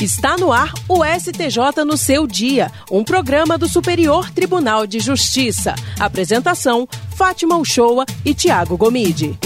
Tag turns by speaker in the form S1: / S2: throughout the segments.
S1: Está no ar o STJ no seu dia, um programa do Superior Tribunal de Justiça. Apresentação: Fátima Uchoa e Tiago Gomide.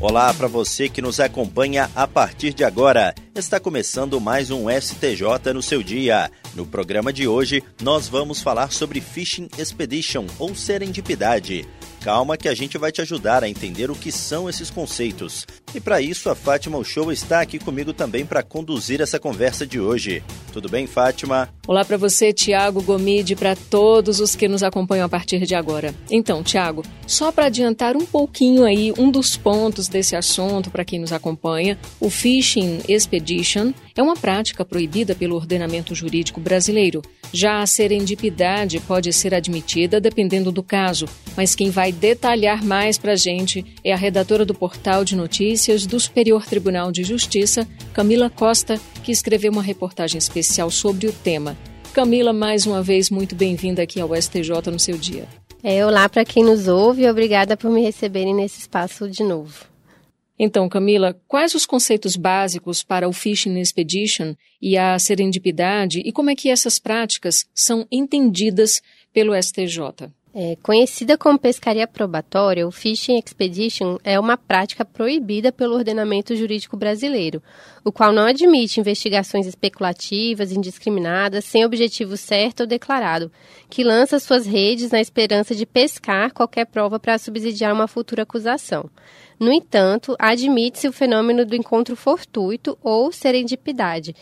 S2: Olá para você que nos acompanha a partir de agora. Está começando mais um STJ no seu dia. No programa de hoje, nós vamos falar sobre Fishing Expedition ou serendipidade. Calma que a gente vai te ajudar a entender o que são esses conceitos. E para isso, a Fátima Show está aqui comigo também para conduzir essa conversa de hoje. Tudo bem, Fátima?
S3: Olá para você, Tiago Gomide, para todos os que nos acompanham a partir de agora. Então, Tiago, só para adiantar um pouquinho aí um dos pontos desse assunto para quem nos acompanha, o Fishing Expedition é uma prática proibida pelo ordenamento jurídico brasileiro. Já a serendipidade pode ser admitida dependendo do caso, mas quem vai detalhar mais para a gente é a redatora do portal de notícias do Superior Tribunal de Justiça, Camila Costa, que escreveu uma reportagem especial sobre o tema. Camila, mais uma vez, muito bem-vinda aqui ao STJ no seu dia.
S4: É, olá para quem nos ouve obrigada por me receberem nesse espaço de novo.
S3: Então, Camila, quais os conceitos básicos para o Fishing Expedition e a serendipidade e como é que essas práticas são entendidas pelo STJ?
S4: É, conhecida como pescaria probatória, o Fishing Expedition é uma prática proibida pelo ordenamento jurídico brasileiro, o qual não admite investigações especulativas, indiscriminadas, sem objetivo certo ou declarado, que lança suas redes na esperança de pescar qualquer prova para subsidiar uma futura acusação. No entanto, admite-se o fenômeno do encontro fortuito ou serendipidade,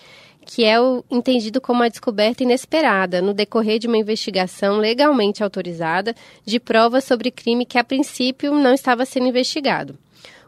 S4: que é o, entendido como a descoberta inesperada, no decorrer de uma investigação legalmente autorizada, de provas sobre crime que a princípio não estava sendo investigado.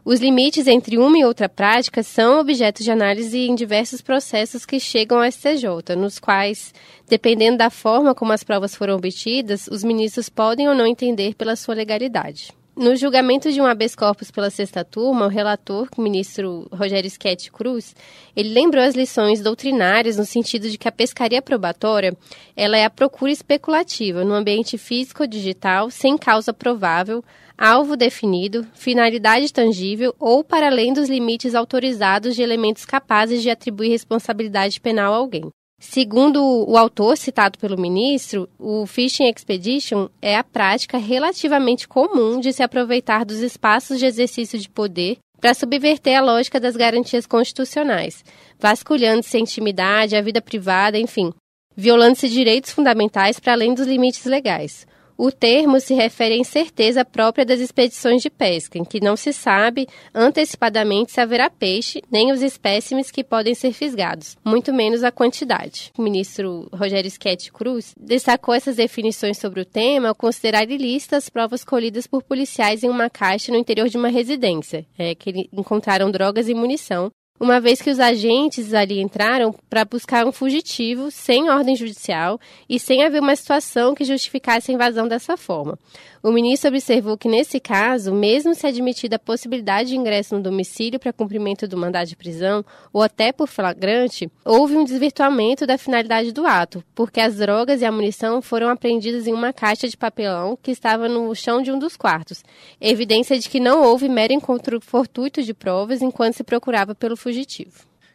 S4: Os limites entre uma e outra prática são objeto de análise em diversos processos que chegam ao STJ, nos quais, dependendo da forma como as provas foram obtidas, os ministros podem ou não entender pela sua legalidade. No julgamento de um habeas corpus pela sexta turma, o relator, o ministro Rogério Schetti Cruz, ele lembrou as lições doutrinárias no sentido de que a pescaria probatória ela é a procura especulativa no ambiente físico ou digital, sem causa provável, alvo definido, finalidade tangível ou para além dos limites autorizados de elementos capazes de atribuir responsabilidade penal a alguém. Segundo o autor citado pelo ministro, o Fishing Expedition é a prática relativamente comum de se aproveitar dos espaços de exercício de poder para subverter a lógica das garantias constitucionais, vasculhando-se a intimidade, a vida privada, enfim, violando-se direitos fundamentais para além dos limites legais. O termo se refere à incerteza própria das expedições de pesca, em que não se sabe antecipadamente se haverá peixe, nem os espécimes que podem ser fisgados, muito menos a quantidade. O ministro Rogério Schetti Cruz destacou essas definições sobre o tema ao considerar ilícitas provas colhidas por policiais em uma caixa no interior de uma residência, é, que encontraram drogas e munição, uma vez que os agentes ali entraram para buscar um fugitivo sem ordem judicial e sem haver uma situação que justificasse a invasão dessa forma. O ministro observou que, nesse caso, mesmo se admitida a possibilidade de ingresso no domicílio para cumprimento do mandado de prisão ou até por flagrante, houve um desvirtuamento da finalidade do ato, porque as drogas e a munição foram apreendidas em uma caixa de papelão que estava no chão de um dos quartos, evidência de que não houve mero encontro fortuito de provas enquanto se procurava pelo fugitivo.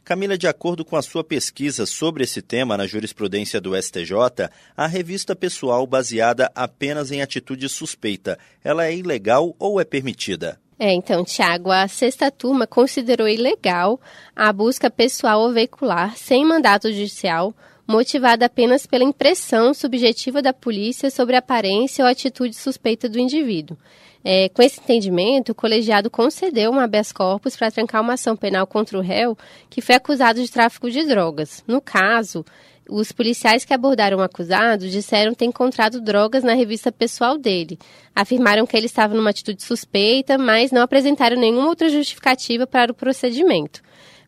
S2: Camila, de acordo com a sua pesquisa sobre esse tema na jurisprudência do STJ, a revista pessoal baseada apenas em atitude suspeita, ela é ilegal ou é permitida?
S4: É, então, Tiago, a sexta turma considerou ilegal a busca pessoal ou veicular sem mandato judicial, motivada apenas pela impressão subjetiva da polícia sobre a aparência ou atitude suspeita do indivíduo. É, com esse entendimento, o colegiado concedeu um habeas corpus para trancar uma ação penal contra o réu que foi acusado de tráfico de drogas. No caso, os policiais que abordaram o acusado disseram ter encontrado drogas na revista pessoal dele. Afirmaram que ele estava numa atitude suspeita, mas não apresentaram nenhuma outra justificativa para o procedimento.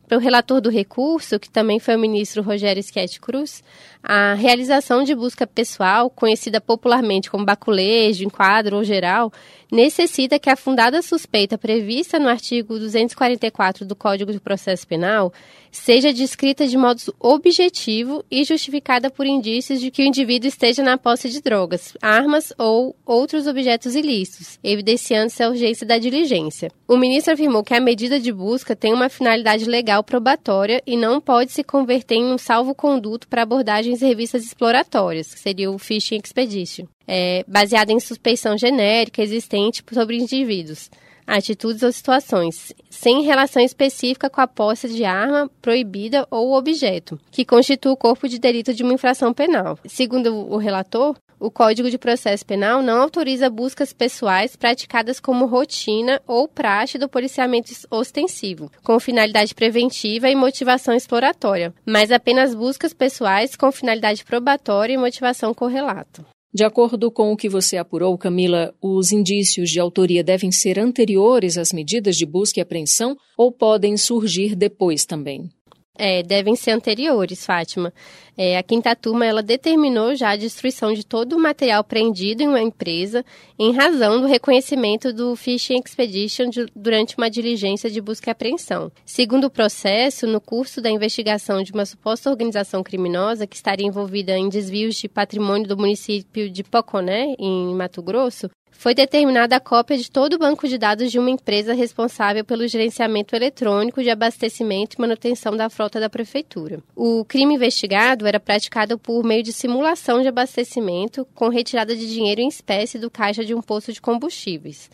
S4: Para o relator do recurso, que também foi o ministro Rogério Schetti Cruz, a realização de busca pessoal, conhecida popularmente como baculejo, enquadro ou geral, necessita que a fundada suspeita prevista no artigo 244 do Código de Processo Penal seja descrita de modo objetivo e justificada por indícios de que o indivíduo esteja na posse de drogas, armas ou outros objetos ilícitos, evidenciando-se a urgência da diligência. O ministro afirmou que a medida de busca tem uma finalidade legal probatória e não pode se converter em um salvo-conduto para abordagens e revistas exploratórias, que seria o Fishing Expedition, é, baseada em suspeição genérica existente sobre indivíduos, atitudes ou situações, sem relação específica com a posse de arma proibida ou objeto, que constitui o corpo de delito de uma infração penal. Segundo o relator, o Código de Processo Penal não autoriza buscas pessoais praticadas como rotina ou praxe do policiamento ostensivo, com finalidade preventiva e motivação exploratória, mas apenas buscas pessoais com finalidade probatória e motivação correlato.
S3: De acordo com o que você apurou, Camila, os indícios de autoria devem ser anteriores às medidas de busca e apreensão ou podem surgir depois também?
S4: É, devem ser anteriores, Fátima. É, a quinta turma ela determinou já a destruição de todo o material preendido em uma empresa em razão do reconhecimento do Fishing Expedition de, durante uma diligência de busca e apreensão. Segundo o processo, no curso da investigação de uma suposta organização criminosa que estaria envolvida em desvios de patrimônio do município de Poconé, em Mato Grosso, foi determinada a cópia de todo o banco de dados de uma empresa responsável pelo gerenciamento eletrônico de abastecimento e manutenção da frota da prefeitura. O crime investigado era praticado por meio de simulação de abastecimento com retirada de dinheiro em espécie do caixa de um posto de combustíveis.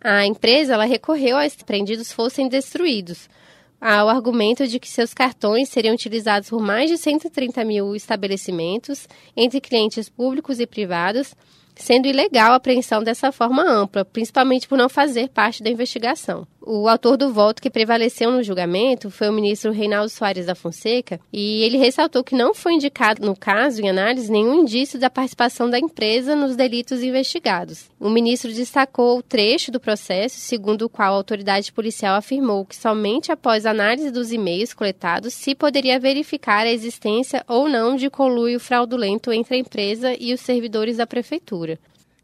S4: A empresa ela recorreu a que prendidos fossem destruídos, ao argumento de que seus cartões seriam utilizados por mais de 130 mil estabelecimentos, entre clientes públicos e privados, sendo ilegal a apreensão dessa forma ampla, principalmente por não fazer parte da investigação. O autor do voto que prevaleceu no julgamento foi o ministro Reinaldo Soares da Fonseca, e ele ressaltou que não foi indicado no caso, em análise, nenhum indício da participação da empresa nos delitos investigados. O ministro destacou o trecho do processo, segundo o qual a autoridade policial afirmou que somente após análise dos e-mails coletados se poderia verificar a existência ou não de conluio fraudulento entre a empresa e os servidores da prefeitura.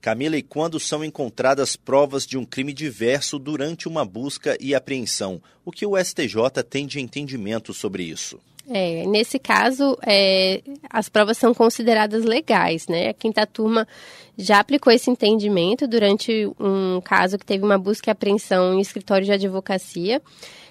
S2: Camila, e quando são encontradas provas de um crime diverso durante uma busca e apreensão? O que o STJ tem de entendimento sobre isso?
S4: É, nesse caso, é, as provas são consideradas legais, né? A quinta turma já aplicou esse entendimento durante um caso que teve uma busca e apreensão em escritório de advocacia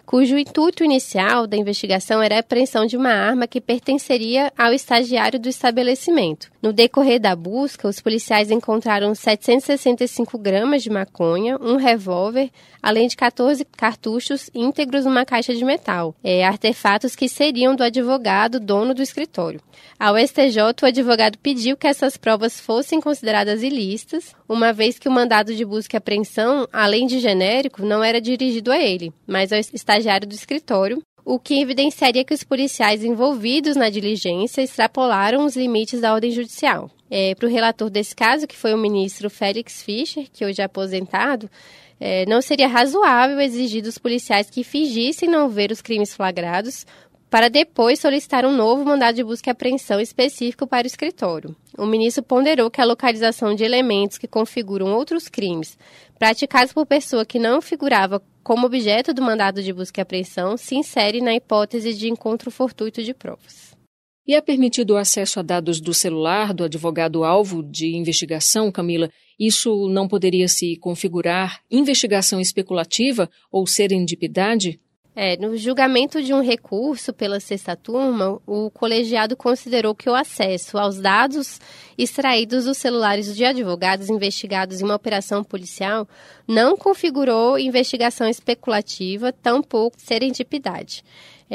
S4: cujo intuito inicial da investigação era a apreensão de uma arma que pertenceria ao estagiário do estabelecimento. No decorrer da busca, os policiais encontraram 765 gramas de maconha, um revólver, além de 14 cartuchos íntegros numa caixa de metal, é, artefatos que seriam do advogado dono do escritório. Ao STJ, o advogado pediu que essas provas fossem consideradas ilícitas, uma vez que o mandado de busca e apreensão, além de genérico, não era dirigido a ele, mas ao estagiário do escritório, o que evidenciaria que os policiais envolvidos na diligência extrapolaram os limites da ordem judicial. É, Para o relator desse caso, que foi o ministro Félix Fischer, que hoje é aposentado, é, não seria razoável exigir dos policiais que fingissem não ver os crimes flagrados para depois solicitar um novo mandado de busca e apreensão específico para o escritório. O ministro ponderou que a localização de elementos que configuram outros crimes praticados por pessoa que não figurava como objeto do mandado de busca e apreensão se insere na hipótese de encontro fortuito de provas.
S3: E é permitido o acesso a dados do celular do advogado-alvo de investigação, Camila? Isso não poderia se configurar investigação especulativa ou serendipidade?
S4: É, no julgamento de um recurso pela sexta turma, o colegiado considerou que o acesso aos dados extraídos dos celulares de advogados investigados em uma operação policial não configurou investigação especulativa, tampouco serendipidade.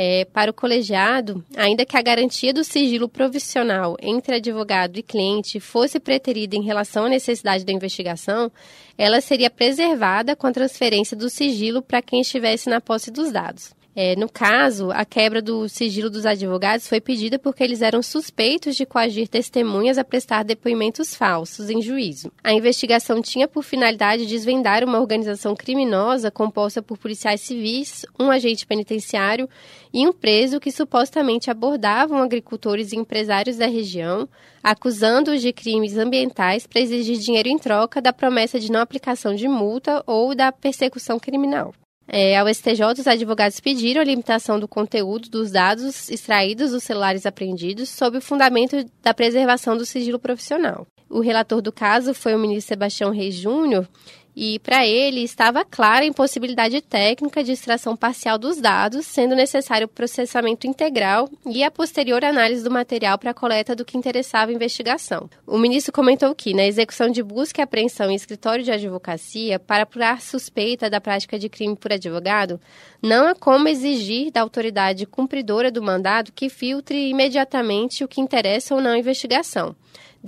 S4: É, para o colegiado, ainda que a garantia do sigilo provisional entre advogado e cliente fosse preterida em relação à necessidade da investigação, ela seria preservada com a transferência do sigilo para quem estivesse na posse dos dados. É, no caso, a quebra do sigilo dos advogados foi pedida porque eles eram suspeitos de coagir testemunhas a prestar depoimentos falsos em juízo. A investigação tinha por finalidade desvendar uma organização criminosa composta por policiais civis, um agente penitenciário e um preso que supostamente abordavam agricultores e empresários da região, acusando-os de crimes ambientais para exigir dinheiro em troca da promessa de não aplicação de multa ou da persecução criminal. É, ao STJ, os advogados pediram a limitação do conteúdo dos dados extraídos dos celulares apreendidos sob o fundamento da preservação do sigilo profissional. O relator do caso foi o ministro Sebastião Reis Júnior E para ele estava clara a impossibilidade técnica de extração parcial dos dados, sendo necessário o processamento integral e a posterior análise do material para a coleta do que interessava a investigação. O ministro comentou que, na execução de busca e apreensão em escritório de advocacia, para apurar suspeita da prática de crime por advogado, não há como exigir da autoridade cumpridora do mandado que filtre imediatamente o que interessa ou não a investigação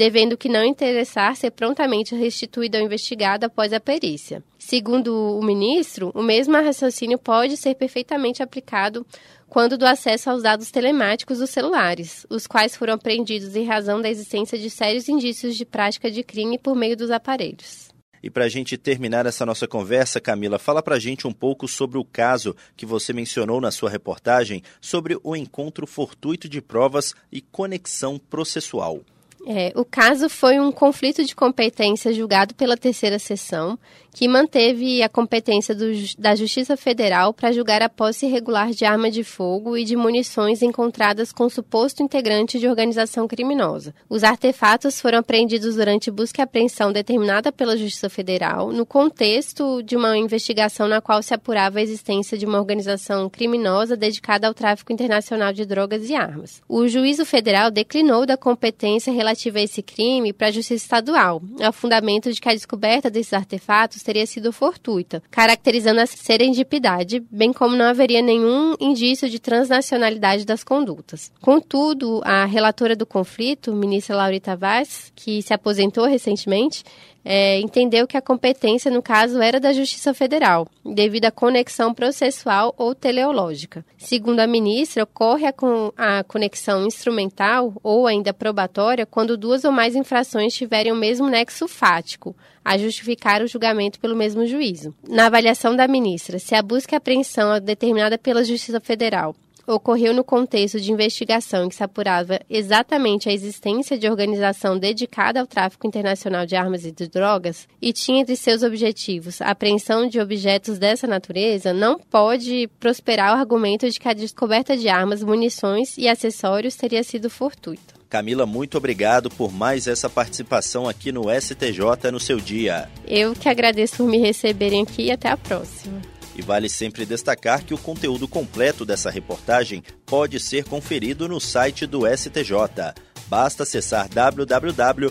S4: devendo que não interessar ser prontamente restituído ao investigado após a perícia. Segundo o ministro, o mesmo raciocínio pode ser perfeitamente aplicado quando do acesso aos dados telemáticos dos celulares, os quais foram apreendidos em razão da existência de sérios indícios de prática de crime por meio dos aparelhos.
S2: E para a gente terminar essa nossa conversa, Camila, fala para a gente um pouco sobre o caso que você mencionou na sua reportagem sobre o encontro fortuito de provas e conexão processual.
S4: É, o caso foi um conflito de competência julgado pela terceira sessão, que manteve a competência do, da Justiça Federal para julgar a posse irregular de arma de fogo e de munições encontradas com suposto integrante de organização criminosa. Os artefatos foram apreendidos durante busca e apreensão determinada pela Justiça Federal, no contexto de uma investigação na qual se apurava a existência de uma organização criminosa dedicada ao tráfico internacional de drogas e armas. O juízo federal declinou da competência relativa a esse crime para a Justiça Estadual, ao fundamento de que a descoberta desses artefatos teria sido fortuita, caracterizando a serendipidade, bem como não haveria nenhum indício de transnacionalidade das condutas. Contudo, a relatora do conflito, ministra Laurita Vaz, que se aposentou recentemente, é, entendeu que a competência, no caso, era da Justiça Federal, devido à conexão processual ou teleológica. Segundo a ministra, ocorre a, con a conexão instrumental ou ainda probatória quando duas ou mais infrações tiverem o mesmo nexo fático, a justificar o julgamento pelo mesmo juízo. Na avaliação da ministra, se a busca e apreensão é determinada pela Justiça Federal ocorreu no contexto de investigação que se apurava exatamente a existência de organização dedicada ao tráfico internacional de armas e de drogas e tinha entre seus objetivos a apreensão de objetos dessa natureza, não pode prosperar o argumento de que a descoberta de armas, munições e acessórios teria sido fortuita.
S2: Camila, muito obrigado por mais essa participação aqui no STJ no seu dia.
S4: Eu que agradeço por me receberem aqui e até a próxima.
S2: E vale sempre destacar que o conteúdo completo dessa reportagem pode ser conferido no site do STJ. Basta acessar www.stj.jus.br.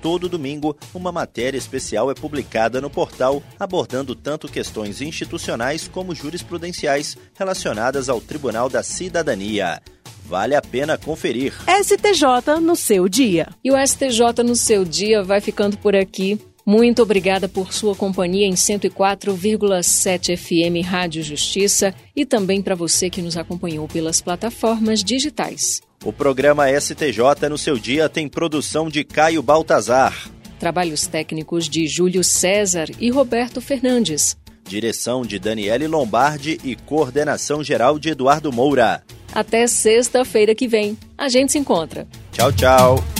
S2: Todo domingo, uma matéria especial é publicada no portal, abordando tanto questões institucionais como jurisprudenciais relacionadas ao Tribunal da Cidadania. Vale a pena conferir.
S1: STJ no seu dia.
S3: E o STJ no seu dia vai ficando por aqui. Muito obrigada por sua companhia em 104,7 FM Rádio Justiça e também para você que nos acompanhou pelas plataformas digitais.
S2: O programa STJ no seu dia tem produção de Caio Baltazar.
S3: Trabalhos técnicos de Júlio César e Roberto Fernandes.
S2: Direção de Daniele Lombardi e coordenação geral de Eduardo Moura.
S3: Até sexta-feira que vem. A gente se encontra.
S2: Tchau, tchau.